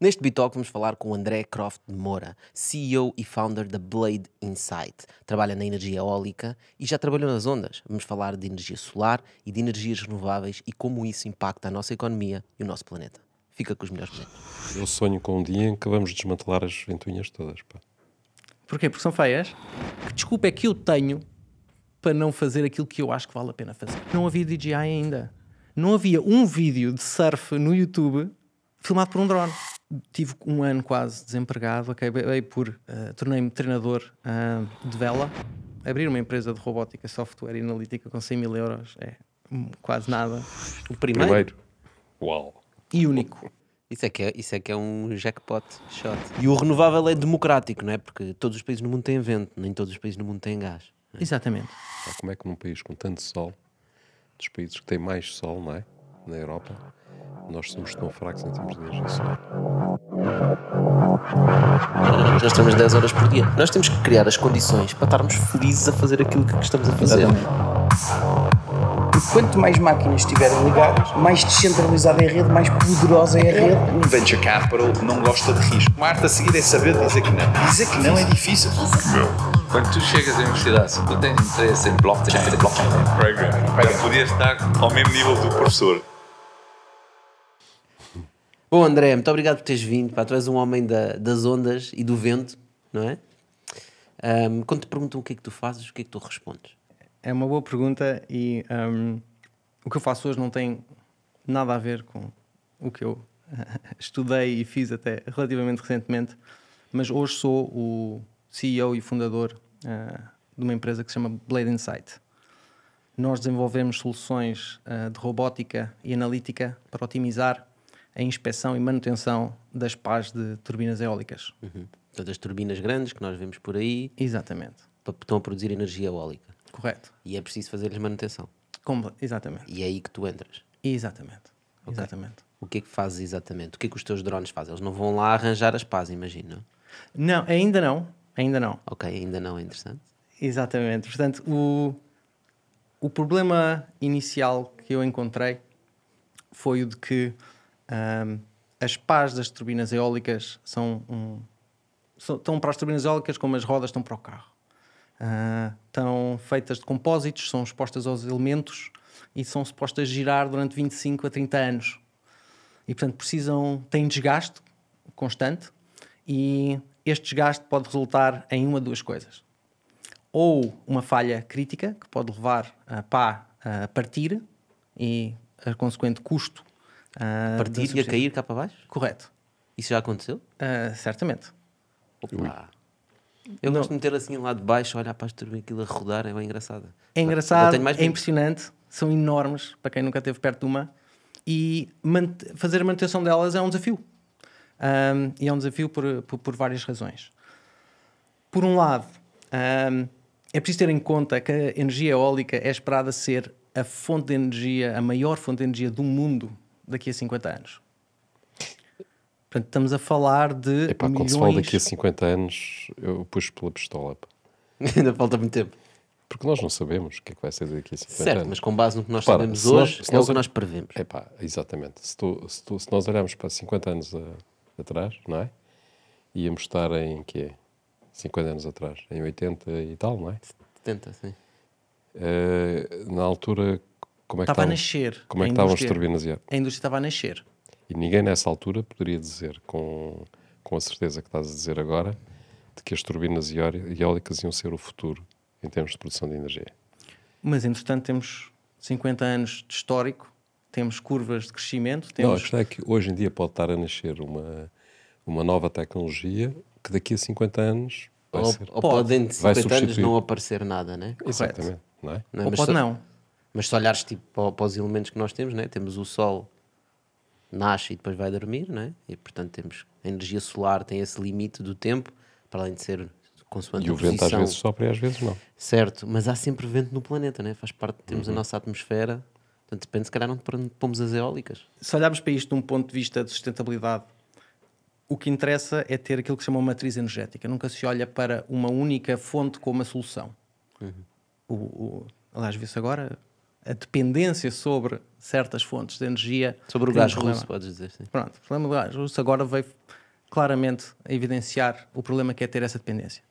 Neste Bitalk vamos falar com o André Croft de Moura, CEO e founder da Blade Insight. Trabalha na energia eólica e já trabalhou nas ondas. Vamos falar de energia solar e de energias renováveis e como isso impacta a nossa economia e o nosso planeta. Fica com os melhores momentos. Eu sonho com um dia em que vamos desmantelar as ventoinhas todas. Pá. Porquê? Porque são feias? Que desculpa é que eu tenho para não fazer aquilo que eu acho que vale a pena fazer? Não havia DJI ainda. Não havia um vídeo de surf no YouTube filmado por um drone. Tive um ano quase desempregado, acabei por, uh, tornei-me treinador uh, de vela, abrir uma empresa de robótica, software e analítica com 100 mil euros é quase nada. O primeiro? Primeiro. Uau. E único. Isso é, que é, isso é que é um jackpot shot. E o renovável é democrático, não é? Porque todos os países no mundo têm vento, nem todos os países no mundo têm gás. É? Exatamente. Como é que num país com tanto sol, dos países que têm mais sol, não é? Na Europa, nós somos tão fracos em termos de energia solar. Nós temos 10 horas por dia. Nós temos que criar as condições para estarmos felizes a fazer aquilo que estamos a fazer. E quanto mais máquinas estiverem ligadas, mais descentralizada é a rede, mais poderosa é a rede. Um venture capital não gosta de risco. O arte a seguir é saber dizer que não. Dizer que não é difícil. Quando tu chegas à universidade, se tu tens interesse em blockchain, blockchain podias estar ao mesmo nível do professor. Bom, André, muito obrigado por teres vindo. Pá, tu és um homem da, das ondas e do vento, não é? Um, quando te perguntam o que é que tu fazes, o que é que tu respondes? É uma boa pergunta e um, o que eu faço hoje não tem nada a ver com o que eu estudei e fiz até relativamente recentemente, mas hoje sou o CEO e fundador uh, de uma empresa que se chama Blade Insight. Nós desenvolvemos soluções uh, de robótica e analítica para otimizar a inspeção e manutenção das pás de turbinas eólicas. Uhum. Todas as turbinas grandes que nós vemos por aí. Exatamente. Estão a produzir energia eólica. Correto. E é preciso fazer-lhes manutenção. Como, exatamente. E é aí que tu entras. Exatamente. Okay. Exatamente. O que é que fazes exatamente? O que é que os teus drones fazem? Eles não vão lá arranjar as pás, imagino, não? Não, ainda não. Ainda não. Ok, ainda não é interessante. Exatamente. Portanto, o, o problema inicial que eu encontrei foi o de que um, as pás das turbinas eólicas são, um, são, estão para as turbinas eólicas como as rodas estão para o carro. Uh, estão feitas de compósitos, são expostas aos elementos e são supostas girar durante 25 a 30 anos. E portanto precisam, têm desgaste constante e este desgaste pode resultar em uma de duas coisas. Ou uma falha crítica, que pode levar a pá a partir e a consequente custo Uh, Partir e a cair cá para baixo? Correto. Isso já aconteceu? Uh, certamente. Opa. Eu não. gosto de meter assim lá de baixo, olhar para as turbinas, aquilo a rodar, é bem engraçado. É engraçado, é impressionante, são enormes, para quem nunca esteve perto de uma, e fazer a manutenção delas é um desafio. Um, e é um desafio por, por, por, várias razões. Por um lado, um, é preciso ter em conta que a energia eólica é esperada ser a fonte de energia, a maior fonte de energia do mundo daqui a 50 anos. Portanto, estamos a falar de. Epá, milhões... Quando se fala daqui a 50 anos, eu puxo pela pistola. Ainda falta muito tempo. Porque nós não sabemos o que é que vai ser daqui a 50 certo, anos. mas com base no que nós Para, sabemos hoje, nós, é nós, o que nós prevemos. Epá, exatamente. Se, tu, se, tu, se, nós olharmos para 50 anos a, atrás, não é? Íamos estar em quê? 50 anos atrás, em 80 e tal, não é? 70, sim. Uh, na altura, como é que estava a nascer. Como é que estavam as turbinas A indústria estava a nascer. E ninguém nessa altura poderia dizer com, com a certeza que estás a dizer agora de que as turbinas eólicas iam ser o futuro em termos de produção de energia. Mas, entretanto, temos 50 anos de histórico, temos curvas de crescimento. Temos... Não, a questão é que hoje em dia pode estar a nascer uma, uma nova tecnologia que daqui a 50 anos vai ou, ser. Ou pode, dentro de 50 anos não aparecer nada, né? Exatamente. Não é? Não é? Ou pode não. Mas se olhares tipo, para, para, os elementos que nós temos, né? temos o Sol nasce e depois vai dormir, né? e portanto temos a energia solar, tem esse limite do tempo, para além de ser consoante E o vento às vezes sopra e às vezes não. Certo, mas há sempre vento no planeta, né? faz parte, temos uhum. a nossa atmosfera, portanto depende se calhar não pomos as eólicas. Se olharmos para isto de um ponto de vista de sustentabilidade, o que interessa é ter aquilo que se chama uma matriz energética. Nunca se olha para uma única fonte como a solução. Uhum. O, o, aliás, vê-se agora, a dependência sobre certas fontes de energia. Sobre o um gás problema. russo, podes dizer. Sim. Pronto, o problema do gás russo agora veio claramente a evidenciar o problema que é ter essa dependência.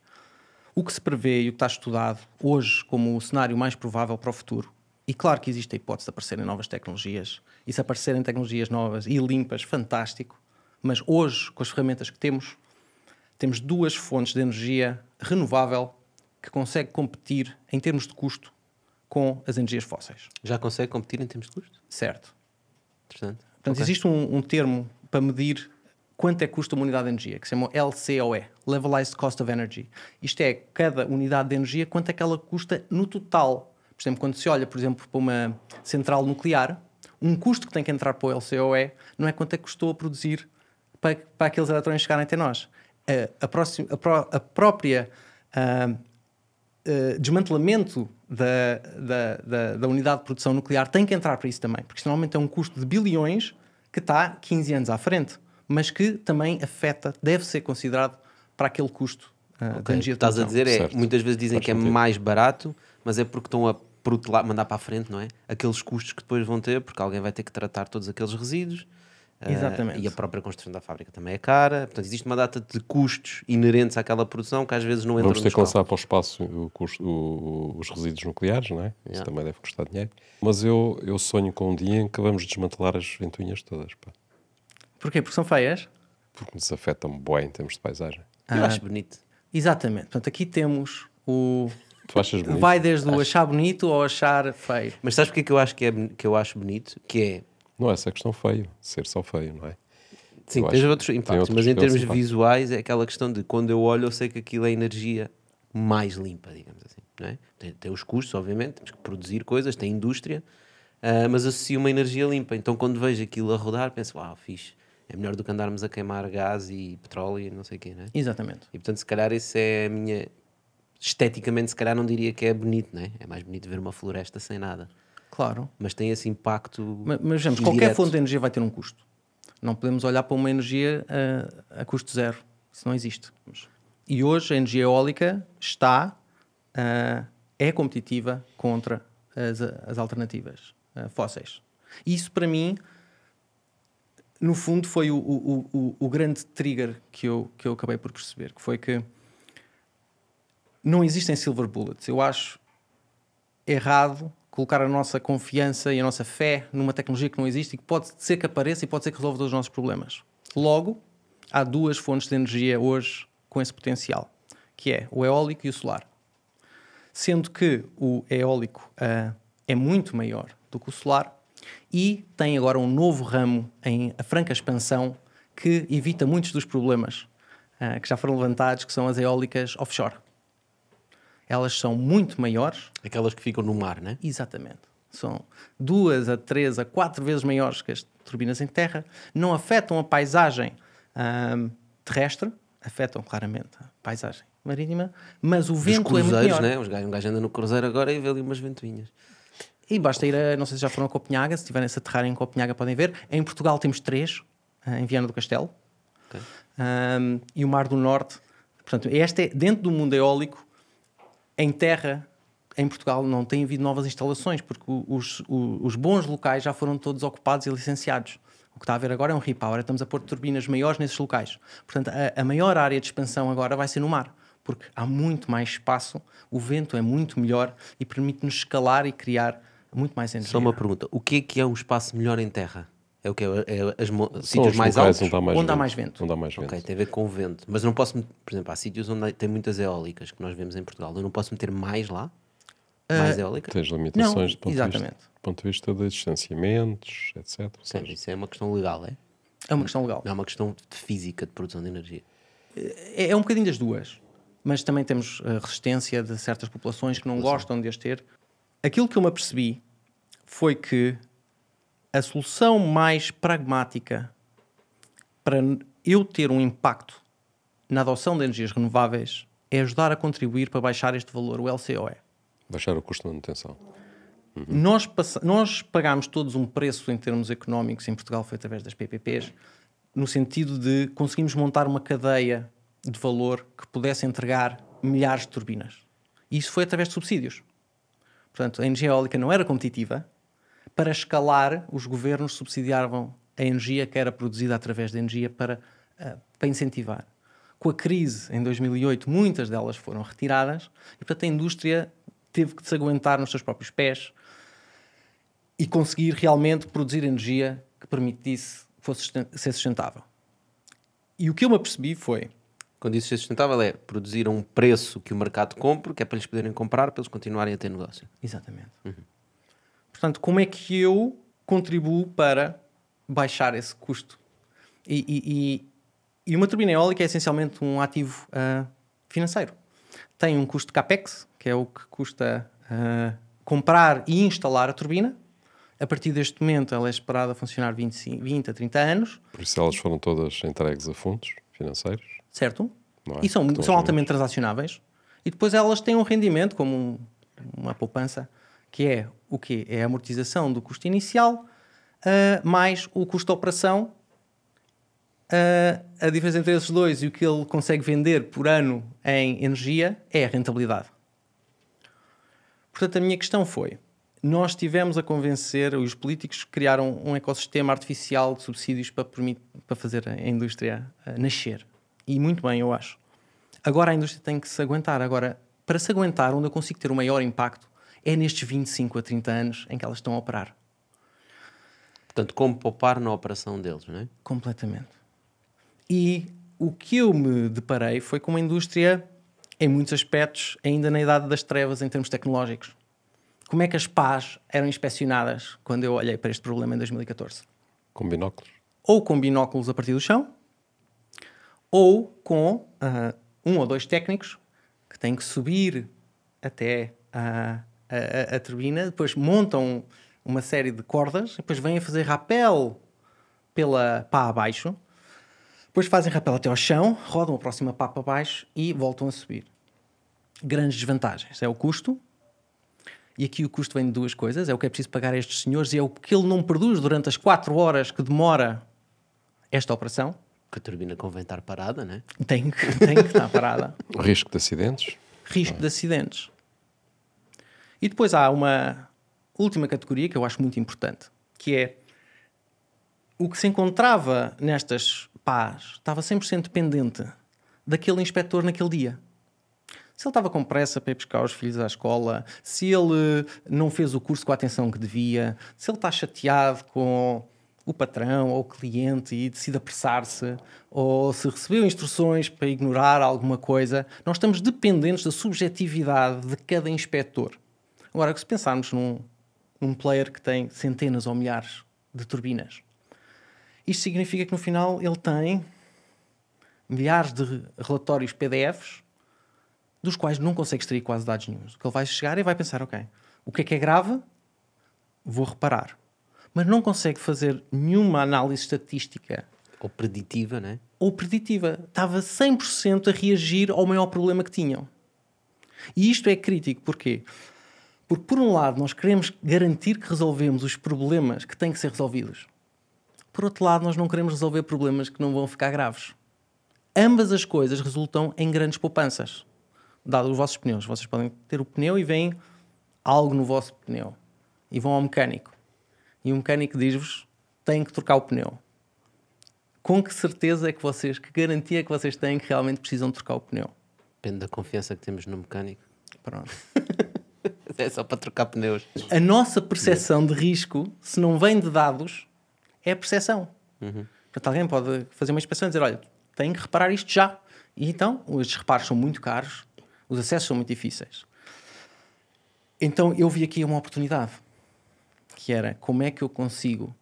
O que se prevê e o que está estudado hoje como o cenário mais provável para o futuro, e claro que existe a hipótese de aparecerem novas tecnologias, e se aparecerem tecnologias novas e limpas, fantástico, mas hoje, com as ferramentas que temos, temos duas fontes de energia renovável que consegue competir em termos de custo com as energias fósseis. Já consegue competir em termos de custo? Certo. Portanto, Ok. existe um, um termo para medir quanto é que custa uma unidade de energia, que se chama LCOE, Levelized Cost of Energy. Isto é, cada unidade de energia, quanto é que ela custa no total. Por exemplo, quando se olha, por exemplo, para uma central nuclear, um custo que tem que entrar para o LCOE não é quanto é que custou a produzir para, para aqueles eletrões chegarem até nós. A, a, próxima- a pró- a própria ah, eh, desmantelamento da, da, da, da unidade de produção nuclear tem que entrar para isso também, porque isto normalmente é um custo de bilhões que está 15 anos à frente, mas que também afeta, deve ser considerado para aquele custo ah, de Ok, energia de Estás a dizer é, Certo. muitas vezes dizem Faz que é sentido. mais barato, mas é porque estão a protelar, mandar para a frente, não é? Aqueles custos que depois vão ter, porque alguém vai ter que tratar todos aqueles resíduos. Ah, Exatamente. e a própria construção da fábrica também é cara. Portanto, existe uma data de custos inerentes àquela produção que às vezes não entram Vamos ter que lançar para o espaço o custo- o- os resíduos nucleares, não é? Isso Yeah. também deve custar dinheiro. Mas eu, eu sonho com um dia em que vamos desmantelar as ventoinhas todas, pá. Porquê? Porque são feias? Porque nos afetam bem em termos de paisagem. Eu Ah. acho bonito. Exatamente. Portanto, aqui temos o... Tu achas bonito? Vai desde o achar bonito ao achar feio. Mas sabes porque é que eu acho que, é, que eu acho bonito? Que é Não é essa questão feio, ser só feio, não é? Sim, Eu tens acho outros impactos, outros mas em termos simpático. visuais é aquela questão de quando eu olho eu sei que aquilo é energia mais limpa, digamos assim. Não é? tem, tem os custos, obviamente, temos que produzir coisas, tem indústria, ah, mas associo uma energia limpa. Então quando vejo aquilo a rodar, penso, uau, fixe, é melhor do que andarmos a queimar gás e petróleo e não sei o quê, não é? Exatamente. E portanto, se calhar, isso é a minha. Esteticamente, se calhar, não diria que é bonito, não é? É mais bonito ver uma floresta sem nada. Claro. Mas tem esse impacto. Mas, mas vejamos, qualquer fonte de energia vai ter um custo. Não podemos olhar para uma energia ah, a custo zero. Isso não existe. E hoje a energia eólica está, ah, é competitiva contra as, as alternativas ah, fósseis. Isso para mim, no fundo, foi o, o, o, o grande trigger que eu, que eu acabei por perceber, que foi que não existem silver bullets. Eu acho errado colocar a nossa confiança e a nossa fé numa tecnologia que não existe e que pode ser que apareça e pode ser que resolva todos os nossos problemas. Logo, há duas fontes de energia hoje com esse potencial, que é o eólico e o solar. Sendo que o eólico ah, é muito maior do que o solar e tem agora um novo ramo em a franca expansão que evita muitos dos problemas ah, que já foram levantados, que são as eólicas offshore. Elas são muito maiores, Aquelas que ficam no mar, não é? Exatamente. São duas a três a quatro vezes maiores que as turbinas em terra, não afetam a paisagem ahm, terrestre, afetam claramente a paisagem marítima, mas o Dos vento é muito cruzeiros, maior. né? Os gajos- Um gajo anda no cruzeiro agora e vê ali umas ventoinhas. E basta ir a, não sei se já foram a Copenhaga, se estiverem a se aterrar em Copenhaga podem ver. Em Portugal temos três, ah, em Viana do Castelo. Ok. Ahm, e o Mar do Norte. Portanto, este é, dentro do mundo eólico, em terra, em Portugal, não tem havido novas instalações, porque os, os bons locais já foram todos ocupados e licenciados. O que está a haver agora é um repower, estamos a pôr turbinas maiores nesses locais. Portanto, a, a maior área de expansão agora vai ser no mar, porque há muito mais espaço, o vento é muito melhor e permite-nos escalar e criar muito mais energia. Só uma pergunta: o que é que é um espaço melhor em terra? É o que é, é as mo- sítios os mais locais altos? Onde há mais Onde há vento. mais vento. Onde há mais vento. Ok, tem a ver com o vento. Mas não posso, por exemplo, há sítios onde tem muitas eólicas que nós vemos em Portugal. Eu não posso meter mais lá? Mais eólicas? Tens limitações Não, do ponto, exatamente. vista, do ponto de vista de distanciamentos, etc. Sim, seja, isso é uma questão legal, é? É uma questão legal. Não é uma questão de física de produção de energia. É, é um bocadinho das duas, mas também temos a resistência de certas populações que não gostam de as ter. Aquilo que eu me apercebi foi que a solução mais pragmática para eu ter um impacto na adoção de energias renováveis é ajudar a contribuir para baixar este valor, o LCOE. baixar o custo de manutenção. Nós, passa- nós pagámos todos um preço em termos económicos em Portugal, foi através das PPPs, no sentido de conseguimos montar uma cadeia de valor que pudesse entregar milhares de turbinas. E isso foi através de subsídios. Portanto, a energia eólica não era competitiva para escalar, os governos subsidiavam a energia que era produzida através da energia para, uh, para incentivar. Com a crise em 2008, muitas delas foram retiradas e, portanto, a indústria teve que se aguentar nos seus próprios pés e conseguir realmente produzir energia que permitisse fosse ser sustentável. E o que eu me apercebi foi. Quando isso ser sustentável é produzir a um preço que o mercado compre, que é para eles poderem comprar, para eles continuarem a ter negócio. Exatamente. Uhum. Portanto, como é que eu contribuo para baixar esse custo? E, e, e uma turbina eólica é essencialmente um ativo uh, financeiro. Tem um custo de capex, que é o que custa uh, comprar e instalar a turbina, a partir deste momento, ela é esperada a funcionar 25, 20 a 30 anos. Por isso, elas foram todas entregues a fundos financeiros. Certo. É? E são, são altamente transacionáveis. E depois elas têm um rendimento, como um, uma poupança, que é o quê? É a amortização do custo inicial uh, mais o custo de operação. Uh, a diferença entre esses dois e o que ele consegue vender por ano em energia é a rentabilidade. Portanto, a minha questão foi: nós tivemos a convencer, os políticos criaram um ecossistema artificial de subsídios para, para fazer a indústria uh, nascer. E muito bem, eu acho. Agora a indústria tem que se aguentar. Agora, para se aguentar, onde eu consigo ter o maior impacto é nestes 25 a 30 anos em que elas estão a operar. Portanto, como poupar na operação deles, não é? Completamente. E o que eu me deparei foi com uma indústria, em muitos aspectos, ainda na idade das trevas em termos tecnológicos como é que as pás eram inspecionadas quando eu olhei para este problema em 2014? Com binóculos? Ou com binóculos a partir do chão, ou com uh, um ou dois técnicos que têm que subir até a, a, a, turbina, depois montam uma série de cordas, depois vêm a fazer rapel pela pá abaixo, depois fazem rapel até ao chão, rodam a próxima pá para baixo e voltam a subir. Grandes desvantagens. É o custo, e aqui o custo vem de duas coisas: é o que é preciso pagar a estes senhores e é o que ele não produz durante as 4 horas que demora esta operação. Que a turbina convém estar parada, né? Tem que, tem que estar parada. Risco de acidentes. Risco de acidentes. E depois há uma última categoria que eu acho muito importante, que é o que se encontrava nestas pás estava 100% dependente daquele inspetor naquele dia se ele estava com pressa para ir buscar os filhos à escola, se ele não fez o curso com a atenção que devia, se ele está chateado com o patrão ou o cliente e decide apressar-se, ou se recebeu instruções para ignorar alguma coisa, nós estamos dependentes da subjetividade de cada inspetor. Agora, se pensarmos num, num player que tem centenas ou milhares de turbinas, isto significa que no final ele tem milhares de relatórios PDFs dos quais não consegue extrair quase dados nenhum. O que ele vai chegar e vai pensar, ok, o que é que é grave? Vou reparar. Mas não consegue fazer nenhuma análise estatística. Ou preditiva, né? Ou preditiva. Estava 100% a reagir ao maior problema que tinham. E isto é crítico, porquê? Porque, por um lado, nós queremos garantir que resolvemos os problemas que têm que ser resolvidos. Por outro lado, nós não queremos resolver problemas que não vão ficar graves. Ambas as coisas resultam em grandes poupanças dado os vossos pneus. Vocês podem ter o pneu e vem algo no vosso pneu. E vão ao mecânico. E o mecânico diz-vos: têm que trocar o pneu. Com que certeza é que vocês, que garantia é que vocês têm que realmente precisam trocar o pneu? Depende da confiança que temos no mecânico. Pronto. é só para trocar pneus. A nossa percepção de risco, se não vem de dados, é a percepção. Uhum. Portanto, alguém pode fazer uma inspeção e dizer: olha, tem que reparar isto já. E então, estes reparos são muito caros, os acessos são muito difíceis. Então eu vi aqui uma oportunidade, que era como é que eu consigo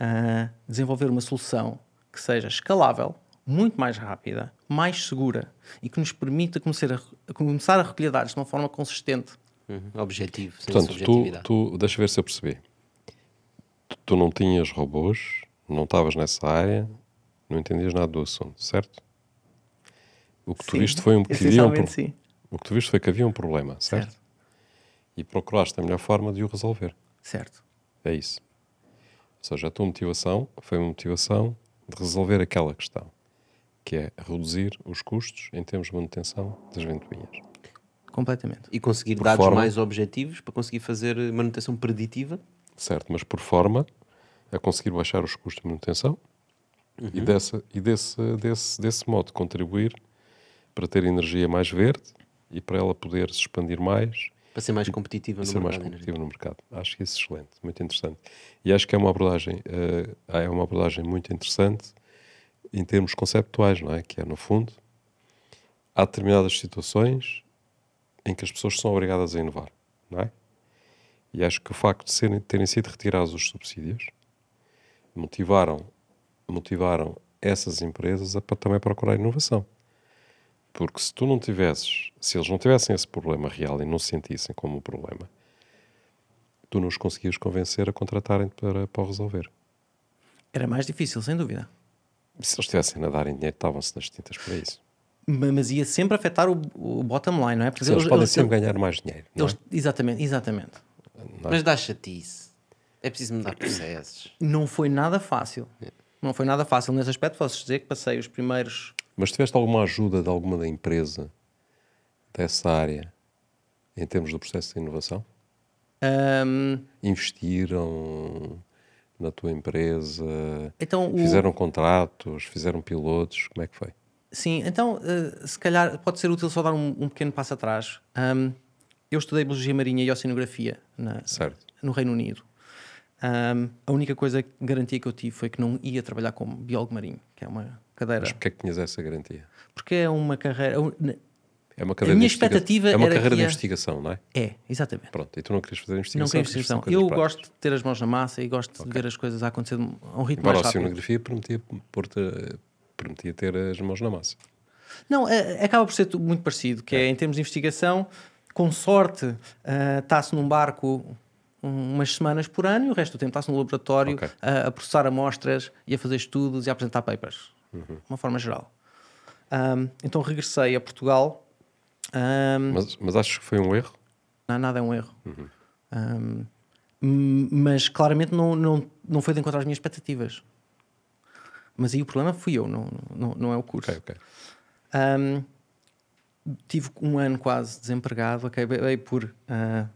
uh, desenvolver uma solução que seja escalável, muito mais rápida, mais segura e que nos permita começar a, a começar a recolher dados de uma forma consistente. Uhum. Objetivo, sem Portanto, tu, tu, deixa ver se eu percebi. Tu, tu não tinhas robôs, não estavas nessa área, não entendias nada do assunto, certo? O que sim, tu viste foi um bocadinho. Sim. O que tu viste foi que havia um problema, certo? certo? E procuraste a melhor forma de o resolver. Certo. É isso. Ou seja, a tua motivação foi uma motivação de resolver aquela questão, que é reduzir os custos em termos de manutenção das ventoinhas. Completamente. E conseguir Por dados forma... mais objetivos para conseguir fazer manutenção preditiva? certo, mas por forma a conseguir baixar os custos de manutenção e, dessa, e desse, desse, desse modo contribuir para ter energia mais verde e para ela poder se expandir mais Para ser mais competitiva e no ser mais mercado energia. competitiva no mercado. Acho que isso é excelente, muito interessante. E acho que é uma abordagem, eh, é uma abordagem muito interessante em termos conceptuais, não é? Que é, no fundo, há determinadas situações em que as pessoas são obrigadas a inovar, não é? E acho que o facto de serem, terem sido retirados os subsídios motivaram, motivaram essas empresas a também procurar inovação. Porque se tu não tivesses, se eles não tivessem esse problema real e não se sentissem como um problema, tu não os conseguias convencer a contratarem para, para o resolver. Era mais difícil, sem dúvida. Se eles estivessem a dar em dinheiro, estavam-se nas tintas para isso. Ma- Mas ia sempre afetar o, o bottom line, não é? Porque Se eles, podem sempre ganhar mais dinheiro. Não eles- Exatamente, exatamente. Mas dá chatice. É preciso mudar processos. Não foi nada fácil. Não foi nada fácil nesse aspecto. Posso dizer que passei os primeiros. é? Mas tiveste alguma ajuda de alguma da empresa dessa área em termos do processo de inovação? Ahm, Investiram na tua empresa? então, o- Fizeram contratos? Fizeram pilotos? Como é que foi? Sim, então eh, se calhar pode ser útil só dar um, um pequeno passo atrás. Ahm, eu estudei Biologia Marinha e Oceanografia na, no Reino Unido. Ahm, a única coisa, garantia que eu tive foi que não ia trabalhar como biólogo marinho, que é uma cadeira. Mas porquê é que tinhas essa garantia? Porque é uma carreira. um- É uma carreira minha de investiga- expectativa É uma carreira que de investigação, não é? É, exatamente. Pronto, e tu não querias fazer Não investigação? queria querias fazer investigação. Eu práticas. gosto de ter as mãos na massa e gosto de ver as coisas a acontecer a um ritmo Embora a mais rápido. oceanografia permitia, pôr-te- permitia ter as mãos na massa. Não, é- acaba por ser muito parecido, que é, em termos de investigação, com sorte, está-se num barco um- umas semanas por ano e o resto do tempo está-se no laboratório Ok. a, a processar amostras e a fazer estudos e a apresentar papers, Uhum. de uma forma geral. Ahm, então regressei a Portugal. Ahm, Mas, mas achas que foi um erro? não, nada é um erro. Ahm, m- mas claramente não, não, não foi de encontrar as minhas expectativas. Mas aí o problema fui eu, não, não, não é o curso. Ok, ok. Um, tive um ano quase desempregado, acabei por ah,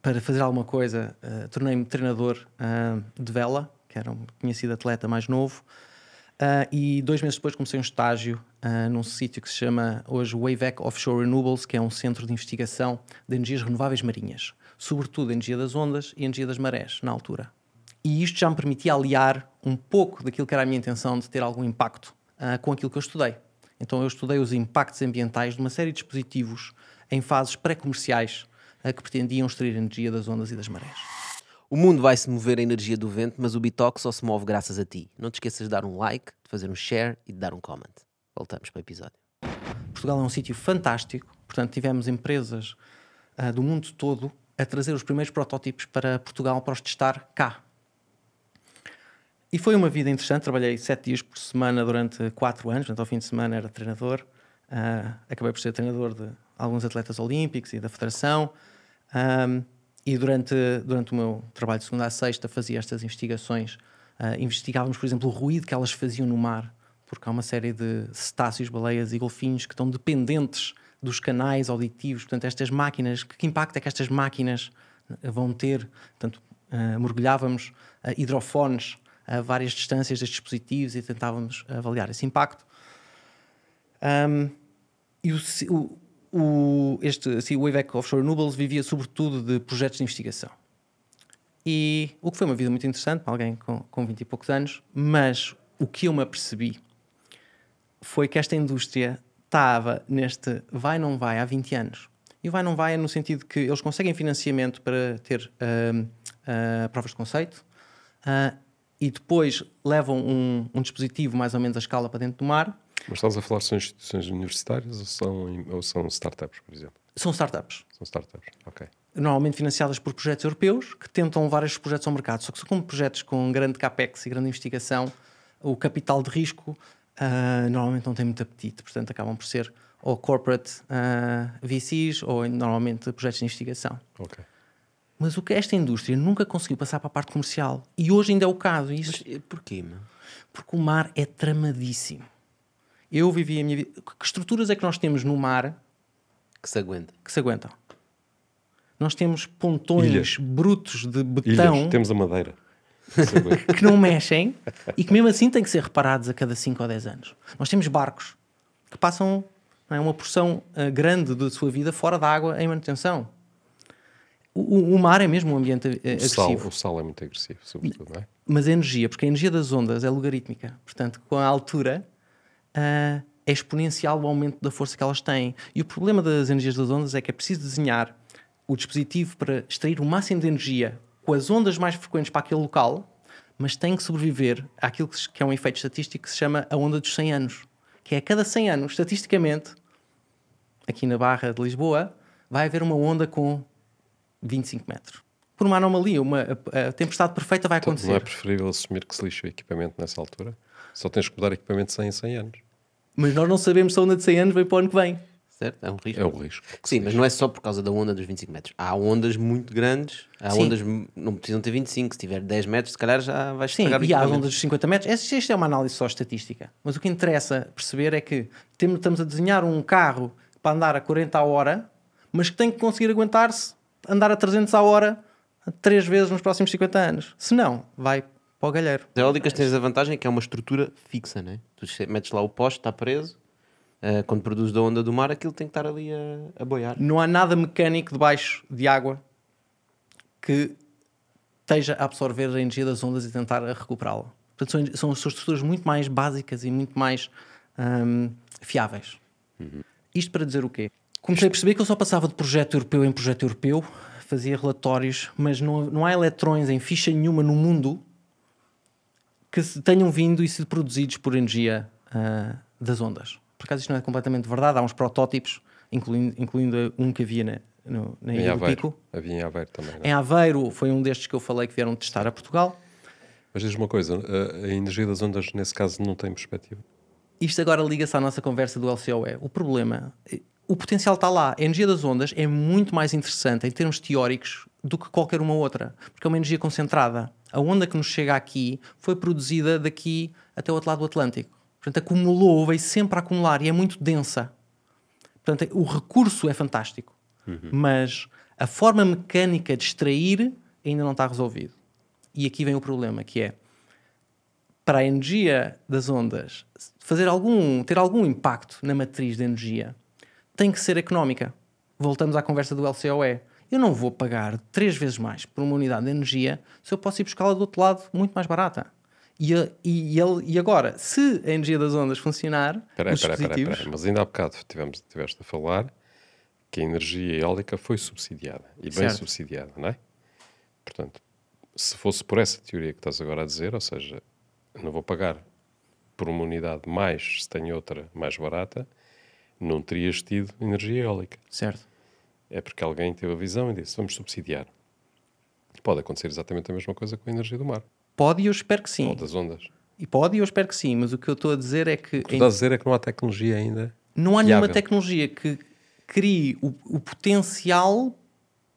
para fazer alguma coisa, ah, tornei-me treinador ah, de vela, que era um, tinha sido atleta mais novo, e dois meses depois comecei um estágio num sítio que se chama hoje Wavec Offshore Renewables, que é um centro de investigação de energias renováveis marinhas, sobretudo energia das ondas e energia das marés, na altura. E isto já me permitia aliar um pouco daquilo que era a minha intenção de ter algum impacto ah, com aquilo que eu estudei. Então eu estudei os impactos ambientais de uma série de dispositivos em fases pré-comerciais ah, que pretendiam extrair energia das ondas e das marés. O mundo vai se mover a energia do vento, mas o Bitox só se move graças a ti. Não te esqueças de dar um like, de fazer um share e de dar um comment. Voltamos para o episódio. Portugal é um sítio fantástico, portanto tivemos empresas ah, do mundo todo a trazer os primeiros protótipos para Portugal para os testar cá. E foi uma vida interessante, trabalhei sete dias por semana durante quatro anos, portanto ao fim de semana era treinador, Ah, acabei por ser treinador de alguns atletas olímpicos e da federação, Ahm, e durante, durante o meu trabalho de segunda a sexta fazia estas investigações, Ah, investigávamos por exemplo o ruído que elas faziam no mar, porque há uma série de cetáceos, baleias e golfinhos que estão dependentes dos canais auditivos. Portanto, estas máquinas, que, que impacto é que estas máquinas vão ter? Portanto, eh, mergulhávamos hidrofones a várias distâncias destes dispositivos e tentávamos avaliar esse impacto. Um, e o, o, este assim, o Wavec Offshore Renewables vivia sobretudo de projetos de investigação. E o que foi uma vida muito interessante para alguém com, com 20 e poucos anos, mas o que eu me apercebi foi que esta indústria estava neste vai não vai há 20 anos. E vai não vai é no sentido que eles conseguem financiamento para ter ahm, ah, provas de conceito ah, e depois levam um, um dispositivo mais ou menos a escala para dentro do mar. Mas estás a falar são instituições universitárias ou são, ou são startups, por exemplo? São startups. São startups, ok. normalmente financiadas por projetos europeus que tentam levar estes projetos ao mercado. Só que são como projetos com grande capex e grande investigação, o capital de risco ah, normalmente não tem muito apetite, portanto acabam por ser ou corporate ah, VCs ou normalmente projetos de investigação. Ok. Mas o que esta indústria nunca conseguiu passar para a parte comercial e hoje ainda é o caso. Isso Mas eh, porquê, meu? porque o mar é tramadíssimo. Eu vivi a minha vida. Que estruturas é que nós temos no mar Que se aguenta. que se aguentam? Nós temos pontões Ilhas. brutos de Ilhas, betão temos a madeira. Que não mexem e que mesmo assim têm que ser reparados a cada 5 ou 10 anos. Nós temos barcos que passam é, uma porção ah, grande da sua vida fora da água em manutenção. O, o- mar é mesmo um ambiente ah, o, sal, agressivo. o sal é muito agressivo, sobretudo, não é? Mas a energia, porque a energia das ondas é logarítmica. Portanto, com a altura ah, é exponencial o aumento da força que elas têm. E o problema das energias das ondas é que é preciso desenhar o dispositivo para extrair o máximo de energia com as ondas mais frequentes para aquele local, mas tem que sobreviver àquilo que é um efeito estatístico que se chama a onda dos 100 anos. Que é a cada 100 anos, estatisticamente, aqui na Barra de Lisboa, vai haver uma onda com 25 metros. Por uma anomalia, uma, a, a tempestade perfeita vai acontecer. Não é preferível assumir que se lixa o equipamento nessa altura? Só tens que mudar equipamento de 100 em 100 anos. Mas nós não sabemos se a onda de 100 anos vem para o ano que vem. Certo? É um risco. É um risco. Sim, mas não é só por causa da onda dos 25 metros. Há ondas muito grandes, há Sim. ondas não precisam ter 25, se tiver 10 metros, se calhar já vais Sim, e há ondas dos 50 metros. Esta esta é uma análise só estatística. Mas o que interessa perceber é que temos- estamos a desenhar um carro para andar a 40 a hora, mas que tem que conseguir aguentar-se, andar a 300 a hora, três vezes nos próximos 50 anos. Se não, vai para o galheiro. As eólicas tens a vantagem que é uma estrutura fixa, né? Tu metes lá o poste, está preso. eh, quando produz da onda do mar, aquilo tem que estar ali a, a boiar. Não há nada mecânico debaixo de água que esteja a absorver a energia das ondas e tentar recuperá-la. Portanto, são, são, estruturas muito mais básicas e muito mais hum, fiáveis. Isto para dizer o quê? Comecei a perceber que eu só passava de projeto europeu em projeto europeu, fazia relatórios, mas não, não há eletrões em ficha nenhuma no mundo que se tenham vindo e sido produzidos por energia ah, das ondas. Por acaso isto não é completamente verdade, há uns protótipos, incluindo, incluindo um que havia na, no, na Em Ilha do Aveiro. Pico. Havia em Aveiro também. não é? Em Aveiro foi um destes que eu falei que vieram testar a Portugal. Mas diz uma coisa, a, a energia das ondas nesse caso não tem perspectiva. Isto agora liga-se à nossa conversa do LCOE. O problema, o potencial está lá. A energia das ondas é muito mais interessante em termos teóricos do que qualquer uma outra, porque é uma energia concentrada. A onda que nos chega aqui foi produzida daqui até o outro lado do Atlântico. Portanto, acumulou, veio sempre a acumular e é muito densa. Portanto, o recurso é fantástico, mas a forma mecânica de extrair ainda não está resolvido. E aqui vem o problema, que é para a energia das ondas fazer algum, ter algum impacto na matriz de energia, tem que ser económica. Voltamos à conversa do LCOE. Eu não vou pagar três vezes mais por uma unidade de energia se eu posso ir buscá-la do outro lado muito mais barata. E, e, e agora, se a energia das ondas funcionar, Espera aí, espera aí. Mas ainda há bocado tivemos, tiveste a falar que a energia eólica foi subsidiada. E bem Certo. subsidiada, não é? Portanto, se fosse por essa teoria que estás agora a dizer, ou seja, não vou pagar por uma unidade mais se tenho outra mais barata, não terias tido energia eólica. Certo. É porque alguém teve a visão e disse, vamos subsidiar. Pode acontecer exatamente a mesma coisa com a energia do mar, Pode e eu espero que sim. ou das ondas. E pode e eu espero que sim, mas o que eu estou a dizer é que O que tu estás a dizer é que não há tecnologia ainda não há nenhuma fiável. tecnologia que crie o, o potencial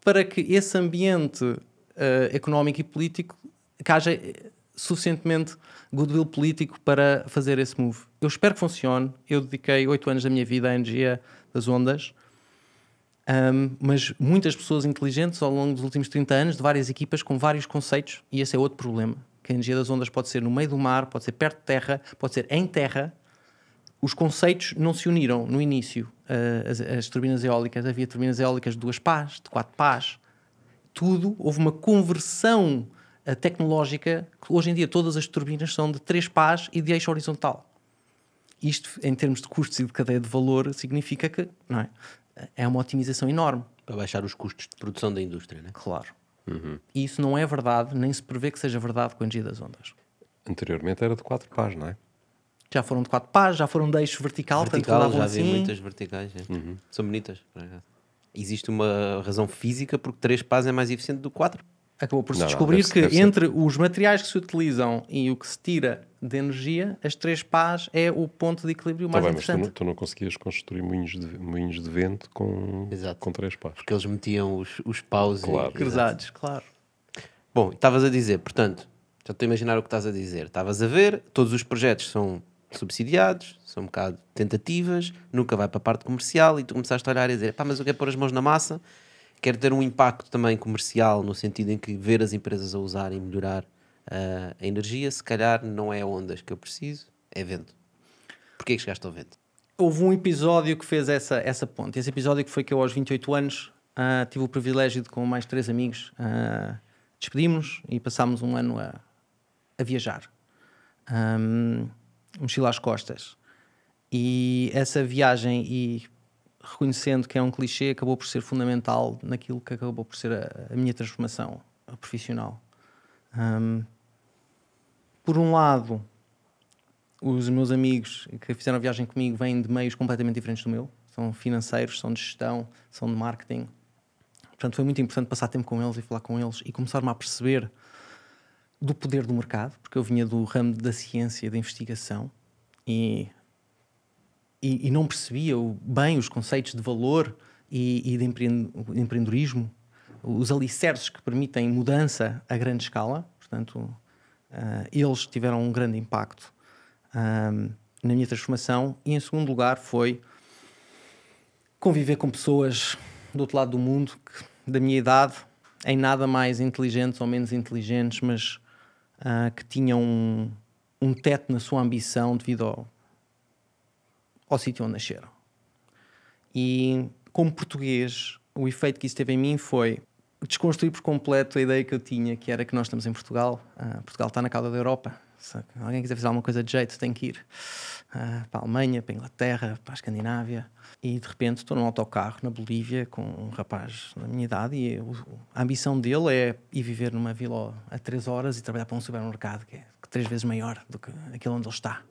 para que esse ambiente eh, económico e político que haja suficientemente goodwill político para fazer esse move. Eu espero que funcione. Eu dediquei oito anos da minha vida à energia das ondas. Um, mas muitas pessoas inteligentes ao longo dos últimos 30 anos, de várias equipas, com vários conceitos, e esse é outro problema. Que a energia das ondas pode ser no meio do mar, pode ser perto de terra, pode ser em terra. Os conceitos não se uniram no início. Uh, as, as turbinas eólicas, havia turbinas eólicas de duas pás, de quatro pás. Tudo, houve uma conversão tecnológica, que hoje em dia todas as turbinas são de três pás e de eixo horizontal. Isto, em termos de custos e de cadeia de valor, significa que não é? é uma otimização enorme. Para baixar os custos de produção da indústria, né? Claro. E isso não é verdade, nem se prevê que seja verdade com a energia das ondas. Anteriormente era de quatro pás, não é? Já foram de quatro pás, já foram de eixo vertical, portanto Vertical, já assim. vi muitas verticais. é. São bonitas. Existe uma razão física porque 3 pás é mais eficiente do que 4. Acabou por se Não, não, descobrir deve ser- que deve ser. entre os materiais que se utilizam e o que se tira de energia, as três pás é o ponto de equilíbrio Tá mais bem, mas tu interessante. não, tu não conseguias construir moinhos de, moinhos de vento com, Exato. com três pás. Porque eles metiam os, os paus Claro. e. Cruzados, claro. Bom, estavas a dizer, portanto, já estou a imaginar o que estás a dizer. Estavas a ver, todos os projetos são subsidiados, são um bocado tentativas, nunca vai para a parte comercial e tu começaste a olhar e dizer, pá, mas eu quero pôr as mãos na massa quero ter um impacto também comercial, no sentido em que ver as empresas a usar e melhorar uh, a energia, se calhar não é ondas que eu preciso, é vento. Porquê que chegaste ao vento? Houve um episódio que fez essa, essa ponte. Esse episódio que foi que eu, aos 28 anos, uh, tive o privilégio de, com mais três amigos, uh, despedimos e passámos um ano a, a viajar. Um, mochila às costas. E essa viagem, e reconhecendo que é um clichê, acabou por ser fundamental naquilo que acabou por ser a, a minha transformação profissional. Um, por um lado, os meus amigos que fizeram a viagem comigo vêm de meios completamente diferentes do meu. São financeiros, são de gestão, são de marketing. Portanto, foi muito importante passar tempo com eles e falar com eles e começar-me a perceber do poder do mercado, porque eu vinha do ramo da ciência, da investigação e, e, e não percebia bem os conceitos de valor e, e de empreendedorismo, os alicerces que permitem mudança a grande escala. Portanto, uh, eles tiveram um grande impacto um, na minha transformação. E em segundo lugar foi conviver com pessoas do outro lado do mundo, que, da minha idade, em nada mais inteligentes ou menos inteligentes, mas uh, que tinham um, um teto na sua ambição devido ao, ao sítio onde nasceram. E como português, o efeito que isso teve em mim foi desconstruir por completo a ideia que eu tinha, que era que nós estamos em Portugal, uh, Portugal está na cauda da Europa, se alguém quiser fazer alguma coisa de jeito, tem que ir uh, para a Alemanha, para a Inglaterra, para a Escandinávia. E de repente estou num autocarro na Bolívia com um rapaz da minha idade e a ambição dele é ir viver numa vila a três horas e trabalhar para um supermercado que é três vezes maior do que aquele onde ele está.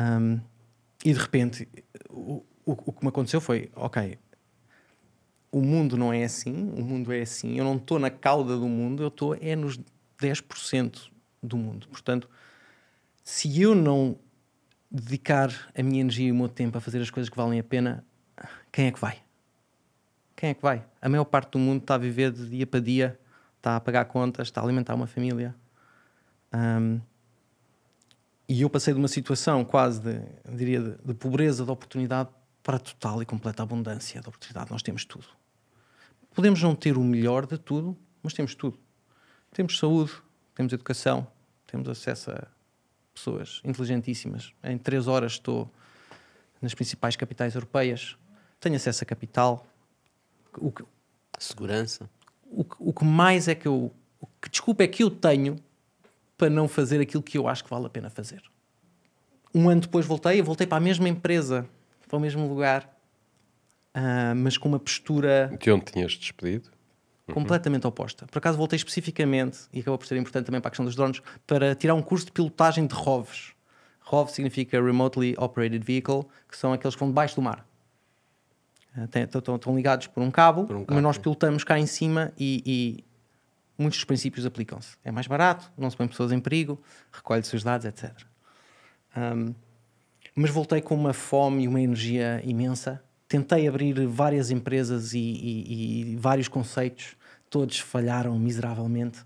Um, e de repente o, o, o que me aconteceu foi: ok, o mundo não é assim, o mundo é assim, eu não estou na cauda do mundo, eu estou é nos 10% do mundo. Portanto, se eu não dedicar a minha energia e o meu tempo a fazer as coisas que valem a pena, quem é que vai? Quem é que vai? A maior parte do mundo está a viver de dia para dia, está a pagar contas, está a alimentar uma família. Um, e eu passei de uma situação quase de, diria, de, de, pobreza de oportunidade para total e completa abundância de oportunidade. Nós temos tudo. Podemos não ter o melhor de tudo, mas temos tudo. Temos saúde, temos educação, temos acesso a pessoas inteligentíssimas. Em três horas estou nas principais capitais europeias, tenho acesso a capital. O que, Segurança. O, o que mais é que eu. O que desculpa é que eu tenho para não fazer aquilo que eu acho que vale a pena fazer. Um ano depois voltei, voltei para a mesma empresa, para o mesmo lugar, uh, mas com uma postura. De onde tinhas despedido? Uhum. completamente oposta. Por acaso voltei especificamente, e acabou por ser importante também para a questão dos drones, para tirar um curso de pilotagem de ROVs. ROV significa Remotely Operated Vehicle, que são aqueles que vão debaixo do mar. Estão ligados por um cabo, por um cabo mas nós pilotamos cá em cima e, e muitos dos princípios aplicam-se. É mais barato, não se põe pessoas em perigo, recolhe-se os dados, etc. Um, mas voltei com uma fome e uma energia imensa tentei abrir várias empresas e, e, e, vários conceitos, todos falharam miseravelmente.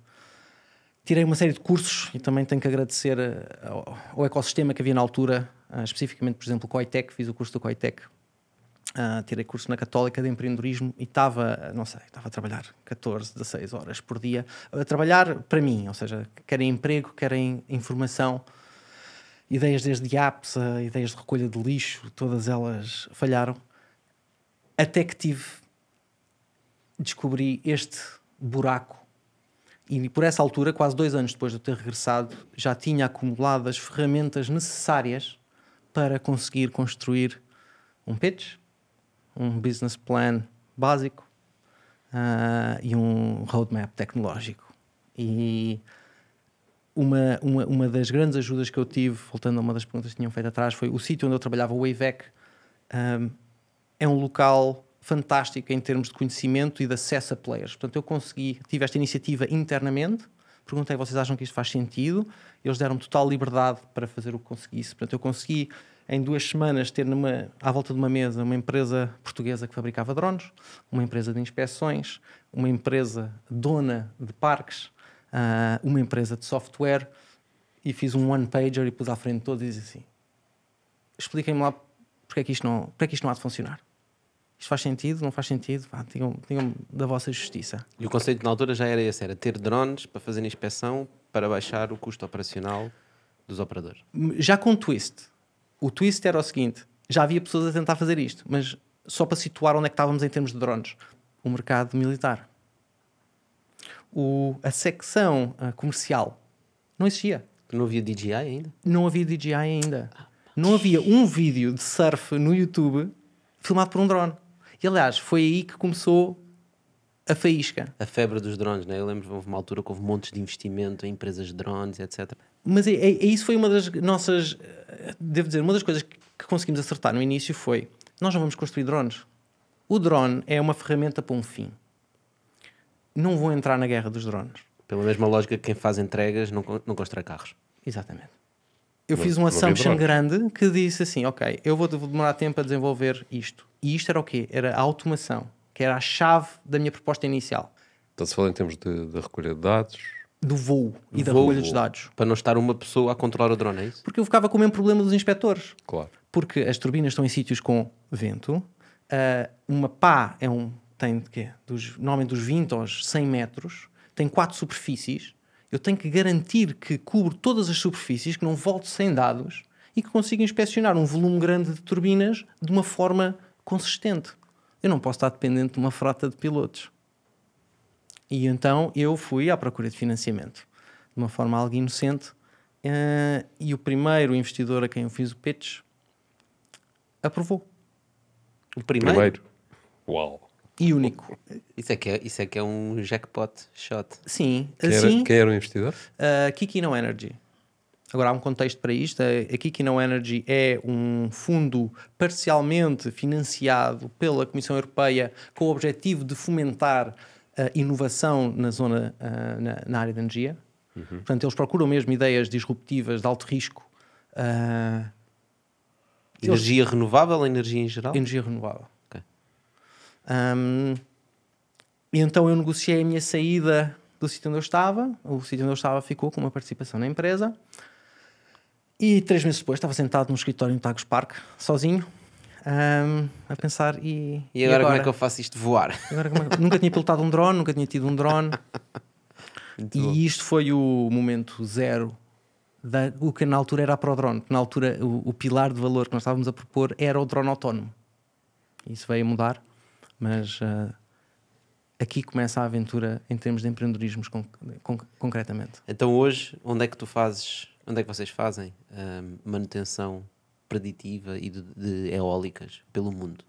Tirei uma série de cursos e também tenho que agradecer eh, ao, ao ecossistema que havia na altura, uh, especificamente, por exemplo, o Coitec, fiz o curso do Coitec. Uh, tirei curso na Católica de empreendedorismo e estava, não sei, estava a trabalhar 14, 16 horas por dia, a trabalhar para mim, ou seja, querem emprego, querem informação, ideias desde apps, ideias de recolha de lixo, todas elas falharam. Até que tive, descobri este buraco. E por essa altura, quase dois anos depois de eu ter regressado, já tinha acumulado as ferramentas necessárias para conseguir construir um pitch, um business plan básico uh, e um roadmap tecnológico. E uma, uma, uma das grandes ajudas que eu tive, voltando a uma das perguntas que tinham feito atrás, foi o sítio onde eu trabalhava, o Wayback. Um, é um local fantástico em termos de conhecimento e de acesso a players. Portanto, eu consegui, tive esta iniciativa internamente, perguntei, vocês acham que isto faz sentido? Eles deram total liberdade para fazer o que conseguisse. Portanto, eu consegui, em duas semanas, ter numa, à volta de uma mesa uma empresa portuguesa que fabricava drones, uma empresa de inspeções, uma empresa dona de parques, uh, uma empresa de software, e fiz um one-pager e pus à frente de todos e disse assim, expliquem-me lá porque é que isto não, porque é que isto não há de funcionar Isto faz sentido? Não faz sentido? Pá, digam da vossa justiça. E o conceito na altura já era esse, era ter drones para fazer inspeção para baixar o custo operacional dos operadores. Já com um twist. O twist era o seguinte: já havia pessoas a tentar fazer isto, mas só para situar onde é que estávamos em termos de drones. O mercado militar. O, a secção ah, comercial não existia. Não havia DJI ainda? Não havia DJI ainda. Não havia um vídeo de surf no YouTube filmado por um drone. E aliás, foi aí que começou a faísca. A febre dos drones, né? Eu lembro houve uma altura que houve montes de investimento em empresas de drones, etc. Mas é, é- isso foi uma das nossas. eh, Devo dizer, uma das coisas que conseguimos acertar no início foi: nós não vamos construir drones. O drone é uma ferramenta para um fim. Não vou entrar na guerra dos drones. Pela mesma lógica que quem faz entregas não, não constrói carros. Exatamente. Eu Não- fiz um assumption grande que disse assim: ok, eu vou demorar tempo a desenvolver isto. E isto era o quê? Era a automação, que era a chave da minha proposta inicial, Está-se a falar em termos de, de recolha de dados. do voo e da Voo. recolha dos dados. Para não estar uma pessoa a controlar o drone, é isso? Porque eu ficava com o mesmo problema dos inspectores. Claro. porque as turbinas estão em sítios com vento. ah, uma pá é um, tem de quê? Dos, normalmente dos 20 aos 100 metros, tem quatro superfícies. Eu tenho que garantir que cubro todas as superfícies, que não volto sem dados e que consigo inspecionar um volume grande de turbinas de uma forma consistente. Eu não posso estar dependente de uma frota de pilotos. E então eu fui à procura de financiamento de uma forma algo inocente. eh, e o primeiro investidor a quem eu fiz o pitch aprovou. O primeiro? Primeiro. Uau. E único. Isso, é que é, isso é que é um jackpot shot. Sim, Quem, assim, era, quem era o investidor? a Kiki No Energy. Agora há um contexto para isto. A a Kiki No Energy é um fundo parcialmente financiado pela Comissão Europeia com o objetivo de fomentar a inovação na zona, ah, na, na área de energia. Portanto, eles procuram mesmo ideias disruptivas de alto risco, ah, Energia renovável ou energia em geral? energia renovável. Ok. Ahm, e então eu negociei a minha saída do sítio onde eu estava. O sítio onde eu estava ficou com uma participação na empresa. E três meses depois estava sentado no escritório em Tagus Park, sozinho, ahm, a pensar: e, E agora, como é que eu faço isto voar? agora é nunca tinha pilotado um drone, nunca tinha tido um drone. e isto foi o momento zero. Da, o que na altura era a ProDrone. que Na altura, o, o pilar de valor que nós estávamos a propor era o drone autónomo. Isso veio a mudar, mas ah, aqui começa a aventura em termos de empreendedorismo con- con- concretamente. Então hoje, onde é que tu fazes, onde é que vocês fazem hum, manutenção preditiva e de, de eólicas pelo mundo?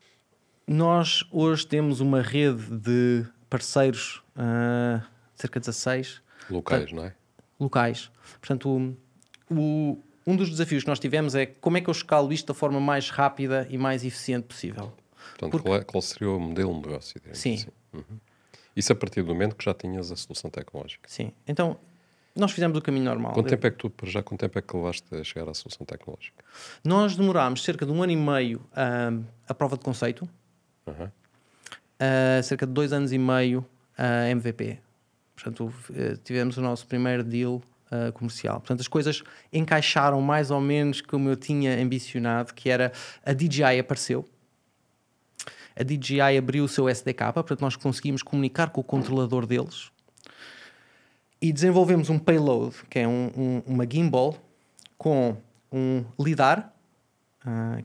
Nós hoje temos uma rede de parceiros, ah, cerca de 16, Locais, não é? locais. Portanto, o- o- um dos desafios que nós tivemos é como é que eu escalo isto da forma mais rápida e mais eficiente possível. Portanto, Porque- qual, é- qual seria o modelo de negócio? Sim. assim? Uhum. Isso a partir do momento que já tinhas a solução tecnológica. Sim. Então, nós fizemos o caminho normal. Quanto tempo é que tu, para já, quanto tempo é que levaste a chegar à solução tecnológica? Nós demorámos cerca de um ano e meio a, a prova de conceito, a cerca de dois anos e meio a MVP. Portanto, eh, tivemos o nosso primeiro deal eh, comercial. Portanto, as coisas encaixaram mais ou menos como eu tinha ambicionado, que era a DJI apareceu. A DJI abriu o seu SDK, portanto, nós conseguimos comunicar com o controlador deles e desenvolvemos um payload, que é um- um- uma gimbal com um lidar. Ah,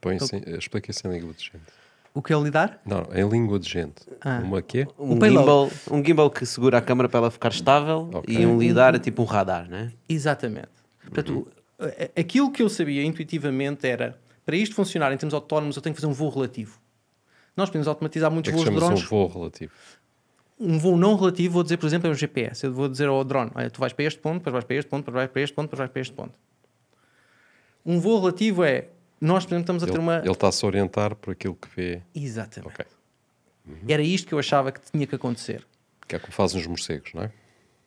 Põe Então- assim, explica isso em língua de gente. o que é o lidar? Não, em língua de gente. Ah. Uma quê? Um payload. gimbal, um gimbal que segura a câmera para ela ficar estável Ok. e um lidar é tipo um radar, né? Exatamente. Portanto, a- aquilo que eu sabia intuitivamente era para isto funcionar em termos autónomos, eu tenho que fazer um voo relativo. Nós podemos automatizar muitos é que voos de drones. um voo relativo? Um voo não relativo, vou dizer, por exemplo, é um GPS. Eu vou dizer ao drone: olha, tu vais para este ponto, depois vais para este ponto, depois vais para este ponto, depois vais para este ponto. Um voo relativo é nós, por exemplo, estamos a ter Ele, uma. ele está-se a orientar por aquilo que vê. Exatamente. Ok. Era isto que eu achava que tinha que acontecer. Que é como fazem os morcegos, não é?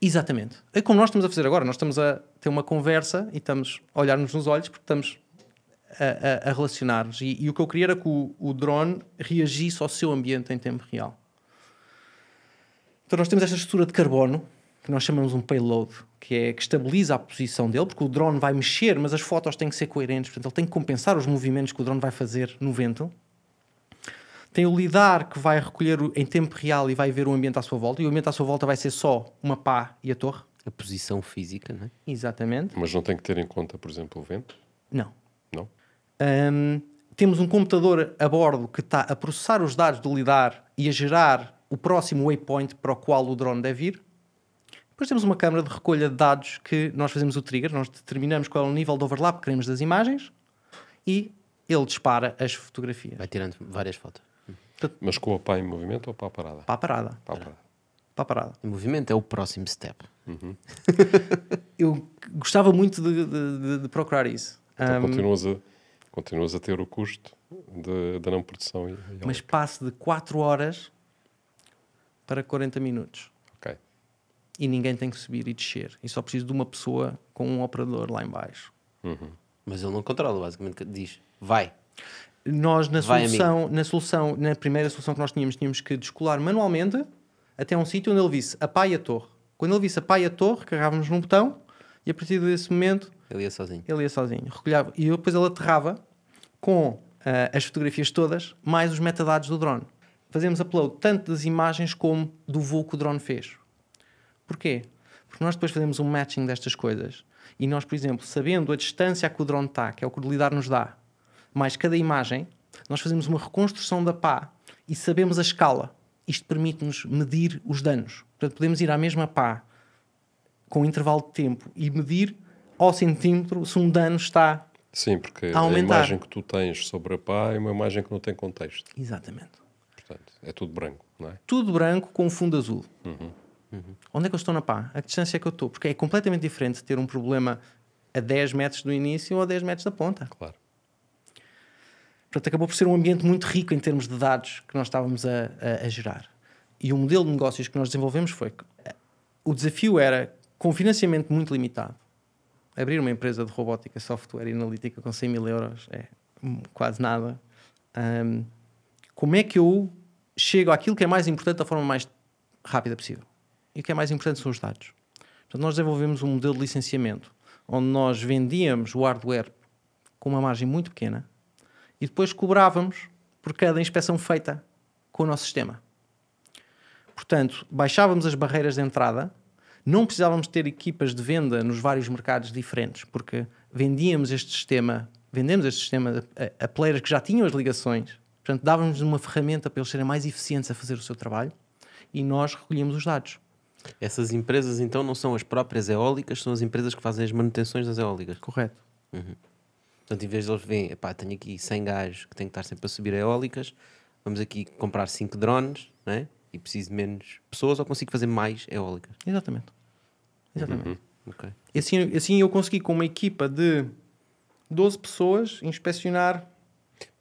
Exatamente. É como nós estamos a fazer agora. Nós estamos a ter uma conversa e estamos a olhar-nos nos olhos porque estamos a, a- a relacionar-nos. E, e o que eu queria era que o, o drone reagisse ao seu ambiente em tempo real. Então nós temos esta estrutura de carbono que nós chamamos um payload, que é que estabiliza a posição dele, porque o drone vai mexer, mas as fotos têm que ser coerentes, portanto ele tem que compensar os movimentos que o drone vai fazer no vento. Tem o lidar que vai recolher em tempo real e vai ver o ambiente à sua volta. E o ambiente à sua volta vai ser só uma pá e a torre. A posição física, não é? Exatamente. Mas não tem que ter em conta, por exemplo, o vento? Não. Não? Hum, temos um computador a bordo que está a processar os dados do lidar e a gerar o próximo waypoint para o qual o drone deve ir. Depois temos uma câmara de recolha de dados que nós fazemos o trigger, nós determinamos qual é o nível de overlap que queremos das imagens e ele dispara as fotografias Vai tirando várias fotos. Mas com a pá em movimento ou pá parada? para a parada. Pá parada. Para a parada. Em movimento é o próximo step. Eu gostava muito de, de- de- de procurar isso. Então Hum, continuas, a, continuas a ter o custo da não produção. E, e mas passo de 4 horas para 40 minutos. Ok. e ninguém tem que subir e descer. E só preciso de uma pessoa com um operador lá em baixo. Mas ele não controla, basicamente. Diz, vai. Nós na Vai, solução, na solução, na primeira solução que nós tínhamos, tínhamos que descolar manualmente até um sítio onde ele visse a pá e a torre. Quando ele visse a pá e a torre, carregávamos num botão e a partir desse momento Ele ia sozinho. ele ia sozinho, recolhava e depois ele aterrava com ah, as fotografias todas, mais os metadados do drone. Fazemos upload tanto das imagens como do voo que o drone fez. Porquê? Porque nós depois fazemos um matching destas coisas e nós, por exemplo, sabendo a distância a que o drone está, que é o que o lidar nos dá, mais cada imagem, nós fazemos uma reconstrução da pá e sabemos a escala. Isto permite-nos medir os danos. Portanto, podemos ir à mesma pá com um intervalo de tempo e medir ao centímetro se um dano está. Sim, porque A a, aumentar. imagem que tu tens sobre a pá é uma imagem que não tem contexto. Exatamente. Portanto, é tudo branco, não é? Tudo branco com um fundo azul. Onde é que eu estou na pá? A distância é que eu estou? Porque é completamente diferente ter um problema a 10 metros do início ou a 10 metros da ponta. Claro. Portanto, acabou por ser um ambiente muito rico em termos de dados que nós estávamos a, a- a gerar. E o modelo de negócios que nós desenvolvemos foi que eh, o desafio era, com financiamento muito limitado, abrir uma empresa de robótica, software e analítica com 100 mil euros é hum, quase nada. Ahm, como é que eu chego àquilo que é mais importante da forma mais rápida possível? E o que é mais importante são os dados. Portanto, nós desenvolvemos um modelo de licenciamento onde nós vendíamos o hardware com uma margem muito pequena e depois cobrávamos por cada inspeção feita com o nosso sistema. Portanto, baixávamos as barreiras de entrada, não precisávamos ter equipas de venda nos vários mercados diferentes, porque vendíamos este sistema, vendemos este sistema a, a players que já tinham as ligações, portanto, dávamos uma ferramenta para eles serem mais eficientes a fazer o seu trabalho e nós recolhíamos os dados. Essas empresas, então, não são as próprias eólicas, são as empresas que fazem as manutenções das eólicas. Correto. Portanto, em vez de eles verem, epá, tenho aqui 100 gajos que têm que estar sempre a subir eólicas, vamos aqui comprar 5 drones, né? E preciso de menos pessoas ou consigo fazer mais eólicas? Exatamente. Exatamente. Ok. E assim, assim eu consegui, com uma equipa de 12 pessoas, inspecionar.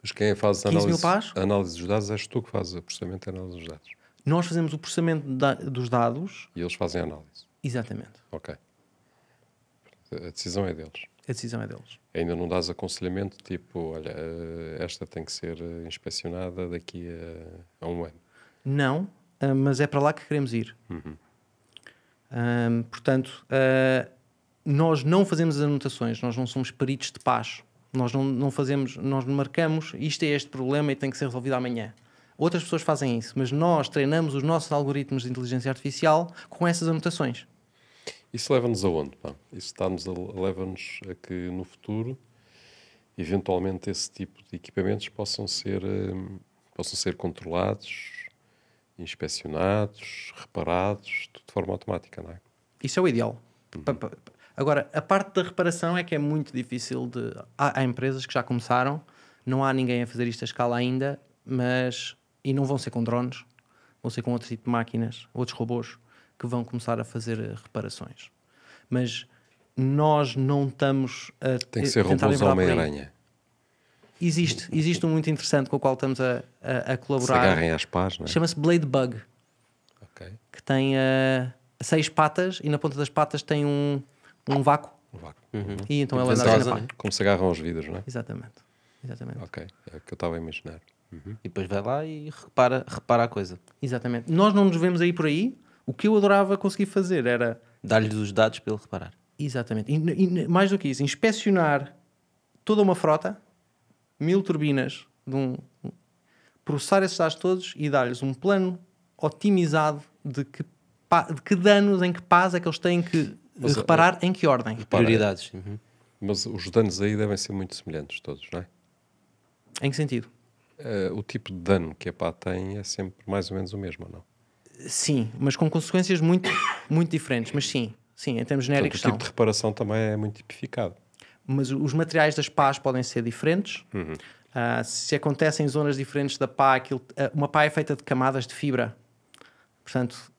Mas quem faz a 15 mil análise, análise dos dados és tu que fazes o processamento e a análise dos dados. Nós fazemos o processamento da- dos dados. E eles fazem a análise. Exatamente. Ok. A decisão é deles. A decisão é deles. Ainda não dás aconselhamento tipo, olha, eh, esta tem que ser eh, inspecionada daqui a, a um ano. Não, ah, mas é para lá que queremos ir. Ahm, portanto, ah, nós não fazemos as anotações, nós não somos peritos de paz. Nós não, não fazemos, nós marcamos isto é este problema e tem que ser resolvido amanhã. Outras pessoas fazem isso, mas nós treinamos os nossos algoritmos de inteligência artificial com essas anotações. Isso leva-nos aonde? Pá? Isso leva-nos a que no futuro, eventualmente, esse tipo de equipamentos possam ser, eh, possam ser controlados, inspecionados, reparados, tudo de forma automática, não é? Isso é o ideal. Pa- Agora, a parte da reparação é que é muito difícil de. Há, há empresas que já começaram, não há ninguém a fazer isto a escala ainda, mas. E não vão ser com drones, vão ser com outro tipo de máquinas, outros robôs, que vão começar a fazer eh, reparações. Mas nós não estamos a Tem que ser tentar robôs. Homem-Aranha. Existe, existe um muito interessante com o qual estamos a, a, a Se colaborar. agarrem às pás, não é? Chama-se Blade Bug que tem eh, seis patas e na ponta das patas tem um, um vácuo. Um vácuo. E então Tipo ela anda ventosa, na né? pá. Como se agarram aos vidros, não é? Exatamente. Exatamente. Ok, é o que eu estava a imaginar. E depois vai lá e repara, repara a coisa. Exatamente. Nós não nos vemos aí por aí. O que eu adorava conseguir fazer era Dá-lhe os dados para ele reparar. exatamente. E, e mais do que isso, inspecionar toda uma frota, mil turbinas de um, processar esses dados todos e dar-lhes um plano otimizado de que, de que danos, em que paz é que eles têm que Mas, reparar, em que ordem. Prioridades. Uhum. Mas os danos aí devem ser muito semelhantes todos, não é? Em que sentido? Eh, o tipo de dano que a pá tem é sempre mais ou menos o mesmo, não? Sim, mas com consequências muito, muito diferentes. Mas sim, sim, em termos Portanto, genéricos o tipo são. de reparação também é muito tipificado. Mas os materiais das pás podem ser diferentes. Ah, se acontecem em zonas diferentes da pá, aquilo- ah, uma pá é feita de camadas de fibra. Portanto,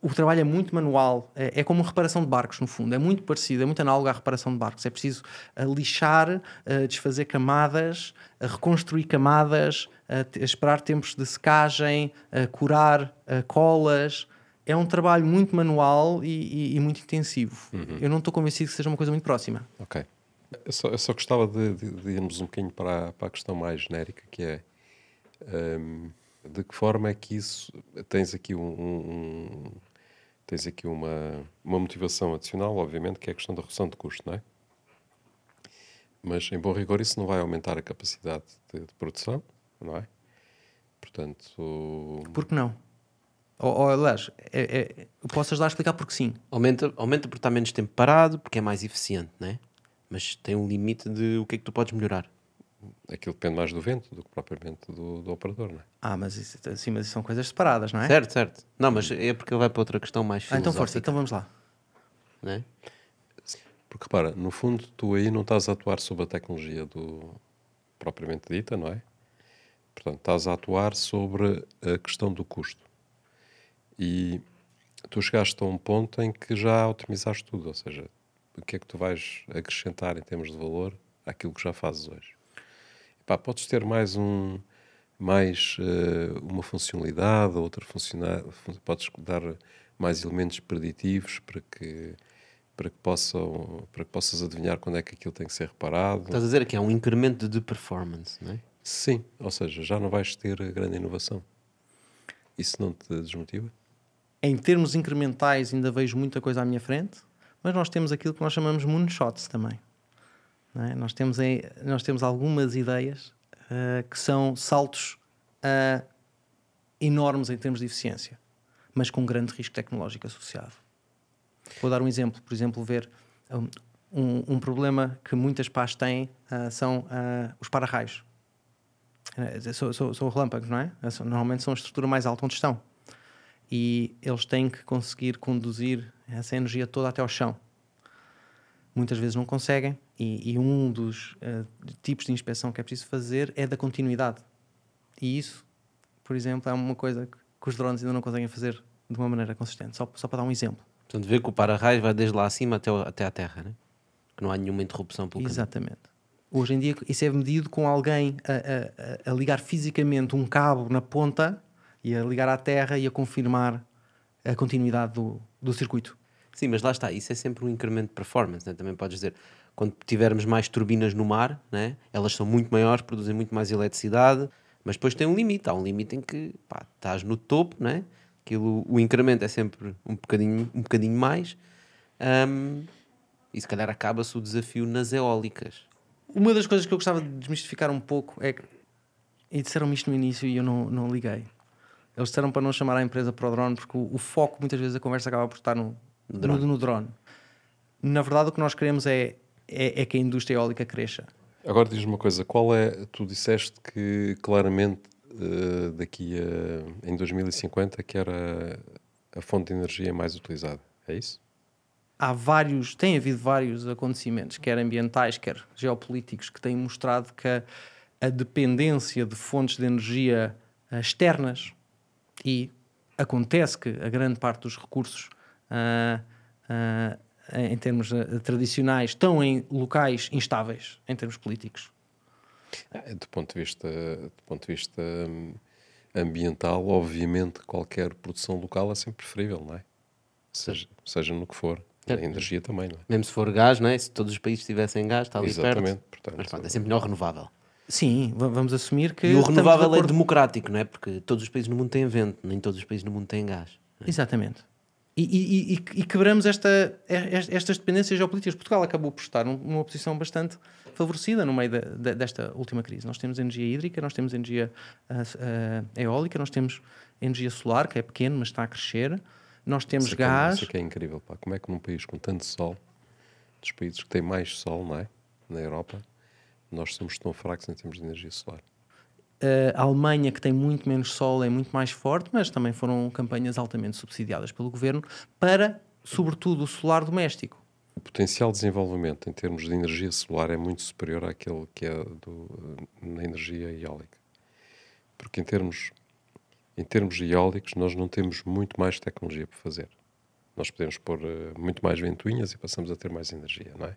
o trabalho é muito manual. É, é como reparação de barcos, no fundo. É muito parecido, é muito análogo à reparação de barcos. É preciso ah, lixar, ah, desfazer camadas, ah, reconstruir camadas, esperar tempos de secagem, curar colas. É um trabalho muito manual e, e- e muito intensivo. Eu não estou convencido que seja uma coisa muito próxima. Ok. Eu só, eu só gostava de, de- de irmos um bocadinho para, a- para a questão mais genérica, que é hum, de que forma é que isso tens aqui um, um- um- tens aqui uma, uma motivação adicional, obviamente, que é a questão da redução de custo, não é? Mas em bom rigor isso não vai aumentar a capacidade de, de produção, não é? Portanto, Por que não? Ou, ou aliás, é, é, eu posso ajudar a explicar porque sim. Aumenta, aumenta porque está menos tempo parado, porque é mais eficiente, né? Mas tem um limite de o que é que tu podes melhorar. Aquilo depende mais do vento do que propriamente do, do operador, não é? Ah, mas isso, sim, mas isso são coisas separadas, não é? Certo, certo. Não, mas é porque ele vai para outra questão mais Ah, então força, filosófica, então vamos lá. né? Porque repara, no fundo, tu aí não estás a atuar sobre a tecnologia do propriamente dita, não é? Portanto, estás a atuar sobre a questão do custo. E tu chegaste a um ponto em que já otimizaste tudo, ou seja, o que é que tu vais acrescentar em termos de valor àquilo que já fazes hoje. Epá, podes ter mais um mais eh, uma funcionalidade, outra funcionalidade, podes dar mais elementos preditivos para que para que possam para que possas adivinhar quando é que aquilo tem que ser reparado. Estás a dizer que é um incremento de performance, né? Sim, ou seja, já não vais ter grande inovação. Isso não te desmotiva? Em termos incrementais, ainda vejo muita coisa à minha frente, mas nós temos aquilo que nós chamamos moonshots também. É? Nós, temos em- nós temos algumas ideias ah, que são saltos ah, enormes em termos de eficiência, mas com grande risco tecnológico associado. Vou dar um exemplo. Por exemplo, ver um, um- problema que muitas pás têm ah, são ah, os para-raios. Eh, São, são- são relâmpagos, não é? Normalmente são a estrutura mais alta onde estão. E eles têm que conseguir conduzir essa energia toda até ao chão. Muitas vezes não conseguem, e, e um dos eh, tipos de inspeção que é preciso fazer é da continuidade. E isso, por exemplo, é uma coisa que, que os drones ainda não conseguem fazer de uma maneira consistente. Só, só para dar um exemplo. Portanto, vê que o para-raios vai desde lá acima até, o- até à terra, né? Que não há nenhuma interrupção pelo caminho. Exatamente. Hoje em dia isso é medido com alguém a, a- a- a ligar fisicamente um cabo na ponta e a ligar à terra e a confirmar a continuidade do, do circuito. Sim, mas lá está, isso é sempre um incremento de performance, né? também podes dizer, quando tivermos mais turbinas no mar, né? elas são muito maiores, produzem muito mais eletricidade, mas depois tem um limite, há um limite em que pá, estás no topo, né? Aquilo, o incremento é sempre um bocadinho, um bocadinho mais, hum, e se calhar acaba-se o desafio nas eólicas. Uma das coisas que eu gostava de desmistificar um pouco é que, e disseram-me isto no início e eu não, não liguei. Eles disseram para não chamar a empresa para o drone porque o, o foco, muitas vezes, a conversa acaba por estar no, no, drone. no drone. Na verdade, o que nós queremos é, é, é que a indústria eólica cresça. Agora diz-me uma coisa, qual é, tu disseste que claramente eh, daqui a, em 2050 que era a fonte de energia mais utilizada, é isso? há vários, tem havido vários acontecimentos, quer ambientais, quer geopolíticos, que têm mostrado que a, a dependência de fontes de energia ah, externas e acontece que a grande parte dos recursos ah, em termos ah, tradicionais estão em locais instáveis em termos políticos. Eh, Do ponto de vista, do ponto de vista hum, ambiental, obviamente qualquer produção local é sempre preferível, não é? Seja, seja no que for. A energia também, não é? Mesmo se for gás, não é? se todos os países tivessem gás, está ali Exatamente, perto. portanto, Mas pronto, é sempre melhor renovável. Sim, va- vamos assumir que. E o estamos de renovável é democrático, não é? Porque todos os países no mundo têm vento, nem todos os países no mundo têm gás. Exatamente. E, e- e- quebramos esta, est- estas dependências geopolíticas. Portugal acabou por estar num- numa posição bastante favorecida no meio da- da- desta última crise. Nós temos energia hídrica, nós temos energia ah, ah, eólica, nós temos energia solar, que é pequeno, mas está a crescer. Nós temos Isso é é- gás. Isso é que é incrível, pá. Como é que num país com tanto sol, dos países que têm mais sol, não é? Na Europa, nós somos tão fracos em termos de energia solar. A Alemanha, que tem muito menos sol, é muito mais forte, mas também foram campanhas altamente subsidiadas pelo governo para, sobretudo, o solar doméstico. O potencial de desenvolvimento em termos de energia solar é muito superior àquele que é do, na energia eólica. Porque em termos, em termos eólicos nós não temos muito mais tecnologia para fazer. Nós podemos pôr eh, muito mais ventoinhas e passamos a ter mais energia, não é?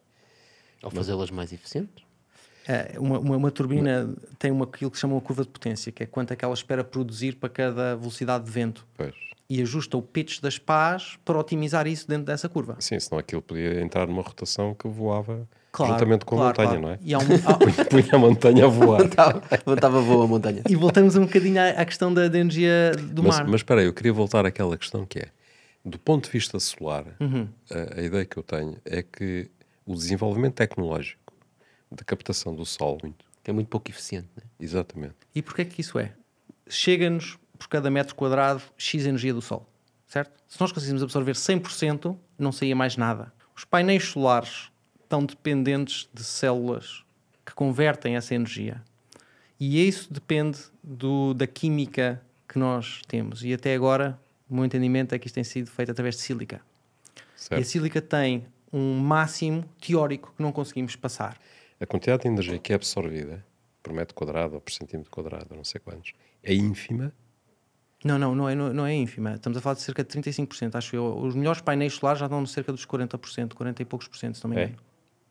Ou fazê-las mais eficientes. É, uma, uma, uma turbina tem uma, aquilo que se chama uma curva de potência, que é quanto é que ela espera produzir para cada velocidade de vento. Pois. E ajusta o pitch das pás para otimizar isso dentro dessa curva. Sim, senão aquilo podia entrar numa rotação que voava Claro, juntamente com claro, a montanha, claro. não é? E, há um- há- Punha a montanha a voar. Levantava a montanha. e voltamos um bocadinho à, à questão da, da energia do mas, mar. mas espera aí, eu queria voltar àquela questão que é, do ponto de vista solar, Uhum. a, a ideia que eu tenho é que o desenvolvimento tecnológico da captação do sol, muito, Que é muito pouco eficiente. Né? exatamente, E porquê que isso é? Chega-nos por cada metro quadrado X energia do Sol, certo? Se nós conseguíssemos absorver 100%, não saía mais nada. Os painéis solares estão dependentes de células que convertem essa energia. E isso depende do, da química que nós temos. E até agora, o meu entendimento é que isto tem sido feito através de sílica. E a certo? sílica tem um máximo teórico que não conseguimos passar. A quantidade de energia que é absorvida por metro quadrado ou por centímetro quadrado, ou não sei quantos, é ínfima, Não, não, não é, não, é ínfima. Estamos a falar de cerca de 35%, acho eu. Os melhores painéis solares já dão cerca dos 40%, 40 e poucos por cento, se não me é? engano.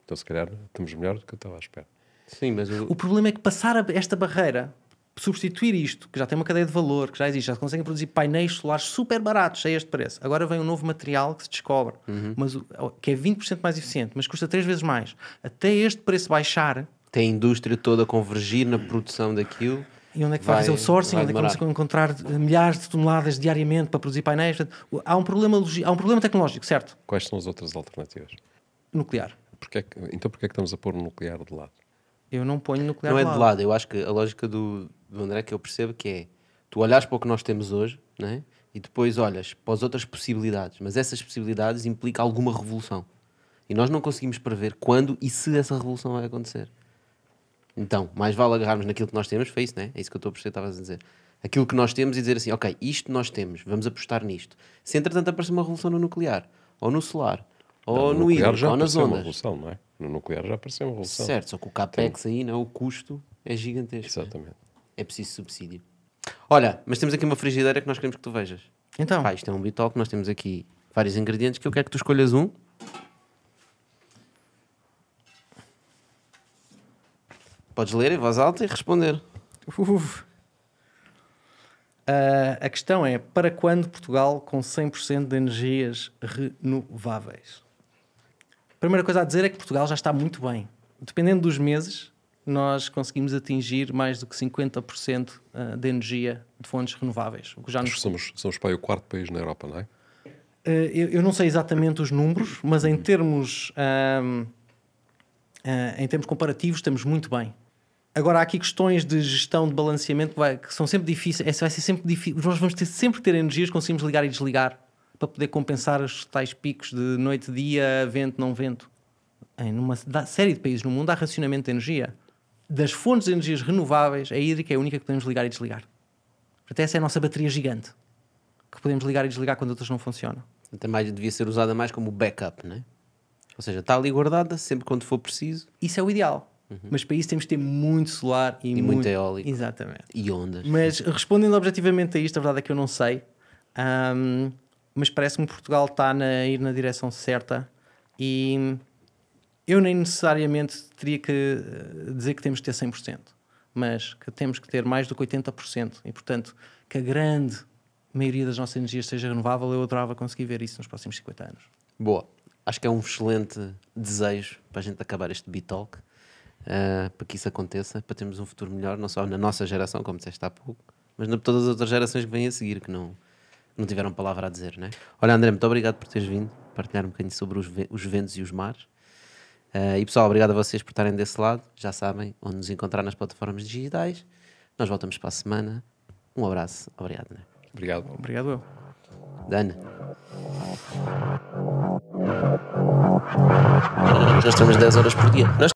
Então se calhar estamos melhor do que eu estava à espera. Sim, mas o, O problema é que passar esta barreira, substituir isto, que já tem uma cadeia de valor, que já existe, já se conseguem produzir painéis solares super baratos a este preço. Agora vem um novo material que se descobre, mas, o- que é 20% mais eficiente, mas custa três vezes mais. Até este preço baixar, tem a indústria toda a convergir na produção daquilo. E onde é que vai, Vai- fazer o sourcing? Onde é que vamos encontrar eh, milhares de toneladas diariamente para produzir painéis? Portanto, há um problema, logi- há um problema tecnológico, certo? Quais são as outras alternativas? Nuclear. Porquê é que- então porquê é que estamos a pôr o nuclear de lado? Eu não ponho nuclear não é de de lado, eu acho que a lógica do, do André que eu percebo que é tu olhas para o que nós temos hoje né? e depois olhas para as outras possibilidades, mas essas possibilidades implicam alguma revolução. E nós não conseguimos prever quando e se essa revolução vai acontecer. Então, mais vale agarrarmos naquilo que nós temos, foi isso, né? É isso que eu estou a perceber, estavas a dizer. Aquilo que nós temos e dizer assim, ok, isto nós temos, vamos apostar nisto. Se entretanto aparecer uma revolução no nuclear, ou no solar, ou no, nuclear hídrico, ou nas apareceu uma ondas. revolução, não é? No nuclear já apareceu uma revolução. Certo, só que o capex aí, não, é? o custo é gigantesco. né? Exatamente. É preciso subsídio. Olha, mas temos aqui uma frigideira que nós queremos que tu vejas. Então, Pá, isto é um bitol que nós temos aqui vários ingredientes que eu quero que tu escolhas um. Podes ler em voz alta e responder. Uf. Ah, a questão é: para quando Portugal com 100% de energias renováveis? Primeira coisa a dizer é que Portugal já está muito bem. Dependendo dos meses, nós conseguimos atingir mais do que 50% ah, de energia de fontes renováveis. O que já nos somos, somos para o quarto país na Europa, não é? Eh, eu, não sei exatamente os números, mas em termos, ahm, ah, em termos comparativos estamos muito bem. Agora há aqui questões de gestão de balanceamento que, vai- que são sempre difíceis. Essa vai ser sempre difícil. Nós vamos ter sempre ter energias que conseguimos ligar e desligar para poder compensar os tais picos de noite, dia, vento, não vento. Em numa da- série de países no mundo há racionamento de energia. Das fontes de energias renováveis, a hídrica é a única que podemos ligar e desligar. Portanto, essa é a nossa bateria gigante que podemos ligar e desligar quando outras não funcionam. Até mais devia ser usada mais como backup, né? Ou seja, está ali guardada sempre quando for preciso Isso é o ideal. Mas para isso temos que ter muito solar e, Uhum. E muito eólico. Exatamente. e ondas. Mas respondendo objetivamente a isto, a verdade é que eu não sei. Ahm, mas parece-me que Portugal está a ir na direção certa e eu nem necessariamente teria que eh, dizer que temos que ter 100%, mas que temos que ter mais do que 80% e, portanto, que a grande maioria das nossas energias seja renovável, eu adorava conseguir ver isso nos próximos 50 anos. Boa. Acho que é um excelente desejo para a gente acabar este Bitalk, uh, para que isso aconteça, para termos um futuro melhor, não só na nossa geração, como disseste há pouco, mas na todas as outras gerações que vêm a seguir, que não, não tiveram palavra a dizer, né? Olha, André, muito obrigado por teres vindo partilhar um bocadinho sobre os, os ventos e os mares. Eh, e pessoal, obrigado a vocês por estarem desse lado. Já sabem onde nos encontrar nas plataformas digitais. Nós voltamos para a semana. Um abraço. Obrigado, André. Obrigado. Obrigado eu. Dana. Nós estamos 10 horas por dia. Nós